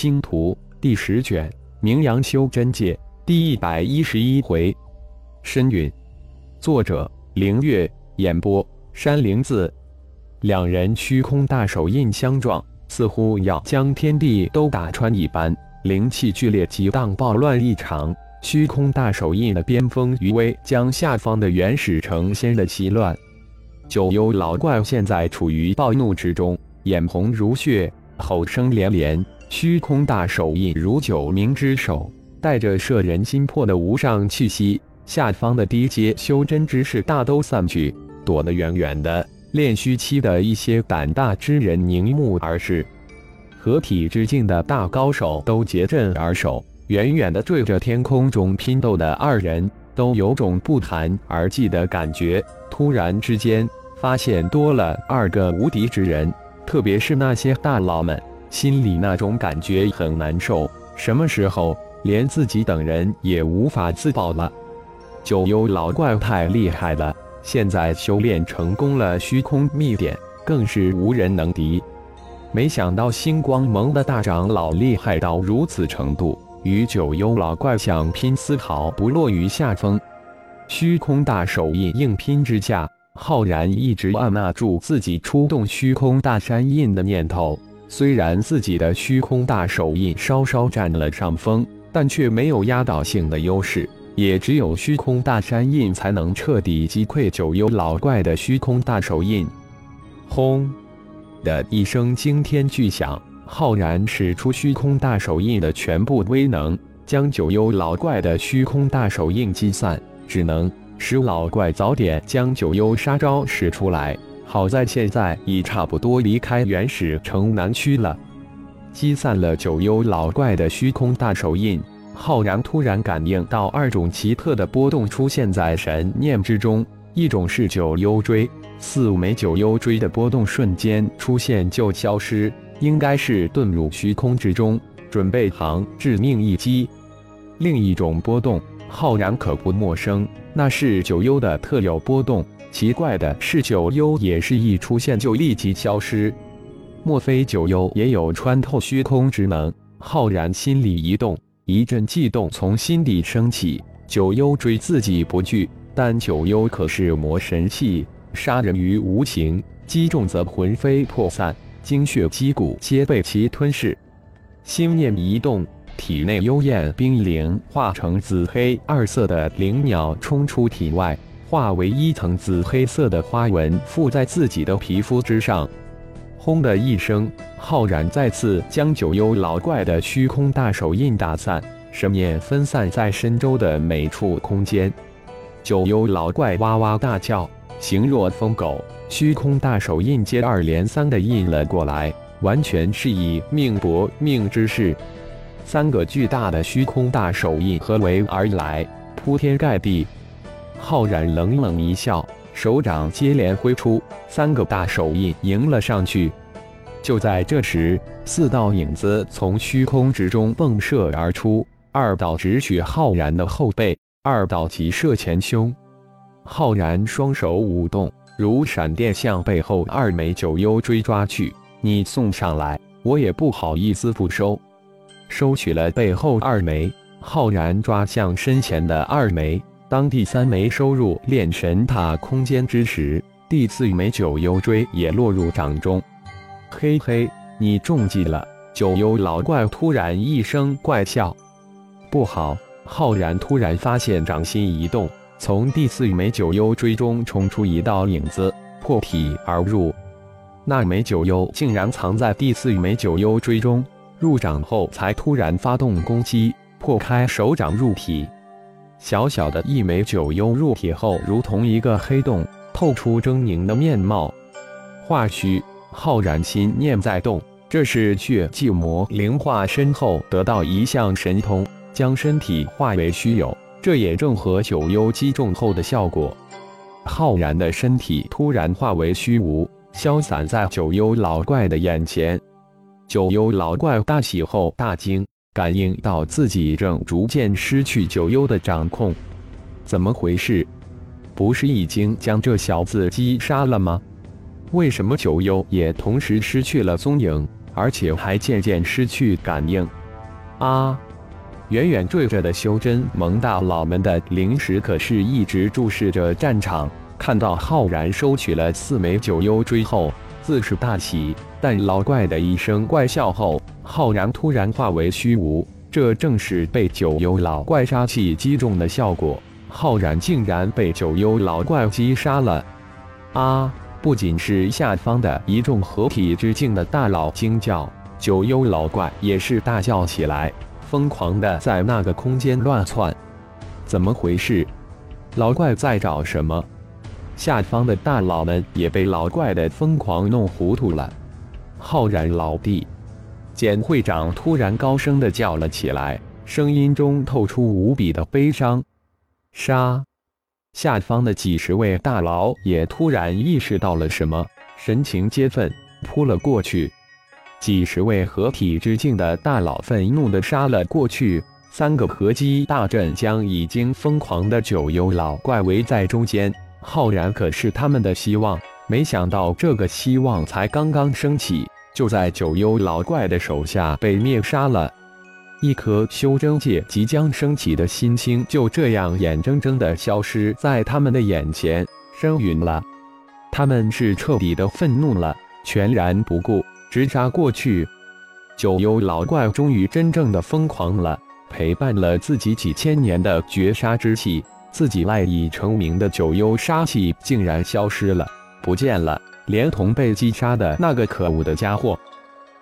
星图》第十卷《名扬修真界》第一百一十一回。深云，作者：凌月，演播：山灵子。两人虚空大手印相撞，似乎要将天地都打穿一般，灵气剧烈激荡，暴乱异常。虚空大手印的边锋余威，将下方的原始城掀得稀乱。九幽老怪现在处于暴怒之中，眼红如血，吼声连连。虚空大手印如九明之手，带着摄人心魄的无上气息。下方的低阶修真之士大都散去，躲得远远的。炼虚期的一些胆大之人凝目而视，合体之境的大高手都结阵而守，远远的对着天空中拼斗的二人，都有种不寒而栗的感觉。突然之间，发现多了二个无敌之人，特别是那些大佬们，心里那种感觉很难受。什么时候连自己等人也无法自保了？九幽老怪太厉害了！现在修炼成功了，虚空秘典更是无人能敌。没想到星光盟的大长老厉害到如此程度，与九幽老怪想拼，丝毫不落于下风。虚空大手印硬拼之下，浩然一直按捺住自己出动虚空大山印的念头。虽然自己的虚空大手印稍稍占了上风，但却没有压倒性的优势。也只有虚空大山印才能彻底击溃九幽老怪的虚空大手印。轰的一声惊天巨响，浩然使出虚空大手印的全部威能，将九幽老怪的虚空大手印击散。只能使老怪早点将九幽杀招使出来。好在现在已差不多离开原始城南区了。击散了九幽老怪的虚空大手印。浩然突然感应到二种奇特的波动出现在神念之中，一种是九幽锥，四五枚九幽锥的波动瞬间出现就消失，应该是遁入虚空之中，准备行致命一击。另一种波动，浩然可不陌生，那是九幽的特有波动。奇怪的是，九幽也是一出现就立即消失，莫非九幽也有穿透虚空之能？浩然心里一动。一阵悸动从心底升起，九幽追自己不惧，但九幽可是魔神器，杀人于无形，击中则魂飞魄散，精血肌骨皆被其吞噬。心念一动，体内幽焰冰灵化成紫黑二色的灵鸟冲出体外，化为一层紫黑色的花纹附在自己的皮肤之上。轰的一声，浩然再次将九幽老怪的虚空大手印打散，神念分散在身周的每处空间。九幽老怪哇哇大叫，形若疯狗，虚空大手印接二连三的印了过来，完全是以命搏命之势。三个巨大的虚空大手印合围而来，铺天盖地。浩然冷冷一笑。手掌接连挥出，三个大手印迎了上去。就在这时，四道影子从虚空之中迸射而出，二道直取浩然的后背，二道急射前胸。浩然双手舞动，如闪电向背后二枚九幽锥抓去。你送上来，我也不好意思不收。收取了背后二枚，浩然抓向身前的二枚。当第三枚收入炼神塔空间之时，第四枚九幽锥也落入掌中。嘿嘿，你中计了！九幽老怪突然一声怪笑。不好！浩然突然发现掌心一动，从第四枚九幽锥中冲出一道影子，破体而入。那枚九幽竟然藏在第四枚九幽锥中，入掌后才突然发动攻击，破开手掌入体。小小的一枚九幽入体后，如同一个黑洞，透出狰狞的面貌。化虚，浩然心念在动，这是血寂魔灵化身后得到一项神通，将身体化为虚有。这也正合九幽击中后的效果。浩然的身体突然化为虚无，消散在九幽老怪的眼前。九幽老怪大喜后大惊。感应到自己正逐渐失去九幽的掌控，怎么回事？不是已经将这小子击杀了吗？为什么九幽也同时失去了踪影？而且还渐渐失去感应。啊！远远坠着的修真蒙大佬们的灵石可是一直注视着战场，看到浩然收取了四枚九幽锥后，自是大喜。但老怪的一声怪笑后，浩然突然化为虚无，这正是被九幽老怪杀气击中的效果。浩然竟然被九幽老怪击杀了！啊！不仅是下方的一众合体之境的大佬惊叫，九幽老怪也是大叫起来，疯狂的在那个空间乱窜。怎么回事？老怪在找什么？下方的大佬们也被老怪的疯狂弄糊涂了。浩然老弟，简会长突然高声的叫了起来，声音中透出无比的悲伤。杀！下方的几十位大佬也突然意识到了什么，神情皆愤，扑了过去。几十位合体之境的大佬愤怒的杀了过去，三个合击大阵将已经疯狂的九幽老怪围在中间。浩然可是他们的希望。没想到这个希望才刚刚升起，就在九幽老怪的手下被灭杀了。一颗修真界即将升起的新星就这样眼睁睁地消失在他们的眼前，升陨了。他们是彻底的愤怒了，全然不顾，直杀过去。九幽老怪终于真正的疯狂了，陪伴了自己几千年的绝杀之气，自己赖以成名的九幽杀气竟然消失了。不见了，连同被击杀的那个可恶的家伙，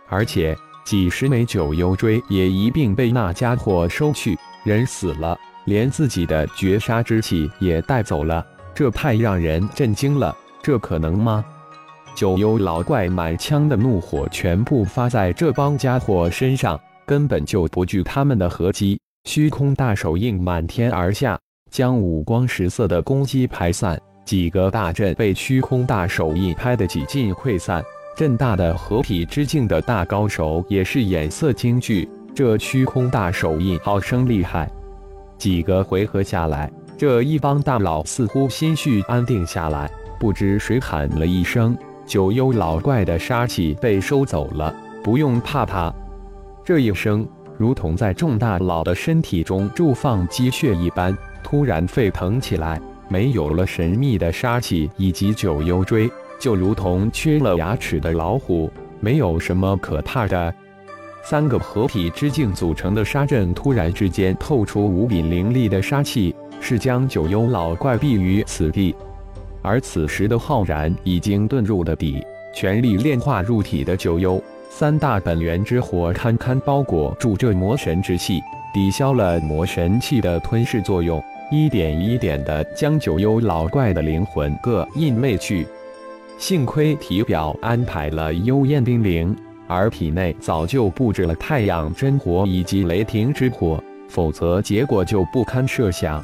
而且几十枚九幽锥也一并被那家伙收去。人死了，连自己的绝杀之气也带走了，这太让人震惊了。这可能吗？九幽老怪满腔的怒火全部发在这帮家伙身上，根本就不惧他们的合击。虚空大手印满天而下，将五光十色的攻击排散。几个大阵被虚空大手印拍得几近溃散，阵大的合体之境的大高手也是眼色惊惧。这虚空大手印好生厉害！几个回合下来，这一帮大佬似乎心绪安定下来。不知谁喊了一声：“九幽老怪的杀气被收走了，不用怕他。”这一声如同在众大佬的身体中注放积血一般，突然沸腾起来。没有了神秘的杀气以及九幽锥，就如同缺了牙齿的老虎，没有什么可怕的。三个合体之境组成的杀阵突然之间透出无比凌厉的杀气，是将九幽老怪毙于此地。而此时的浩然已经遁入了底，全力炼化入体的九幽三大本源之火堪堪包裹住这魔神之气，抵消了魔神器的吞噬作用。一点一点地将九幽老怪的灵魂各印魅去，幸亏体表安排了幽焰冰灵，而体内早就布置了太阳真火以及雷霆之火，否则结果就不堪设想。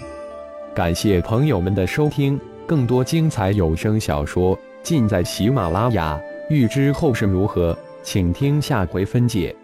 感谢朋友们的收听，更多精彩有声小说尽在喜马拉雅。欲知后事如何，请听下回分解。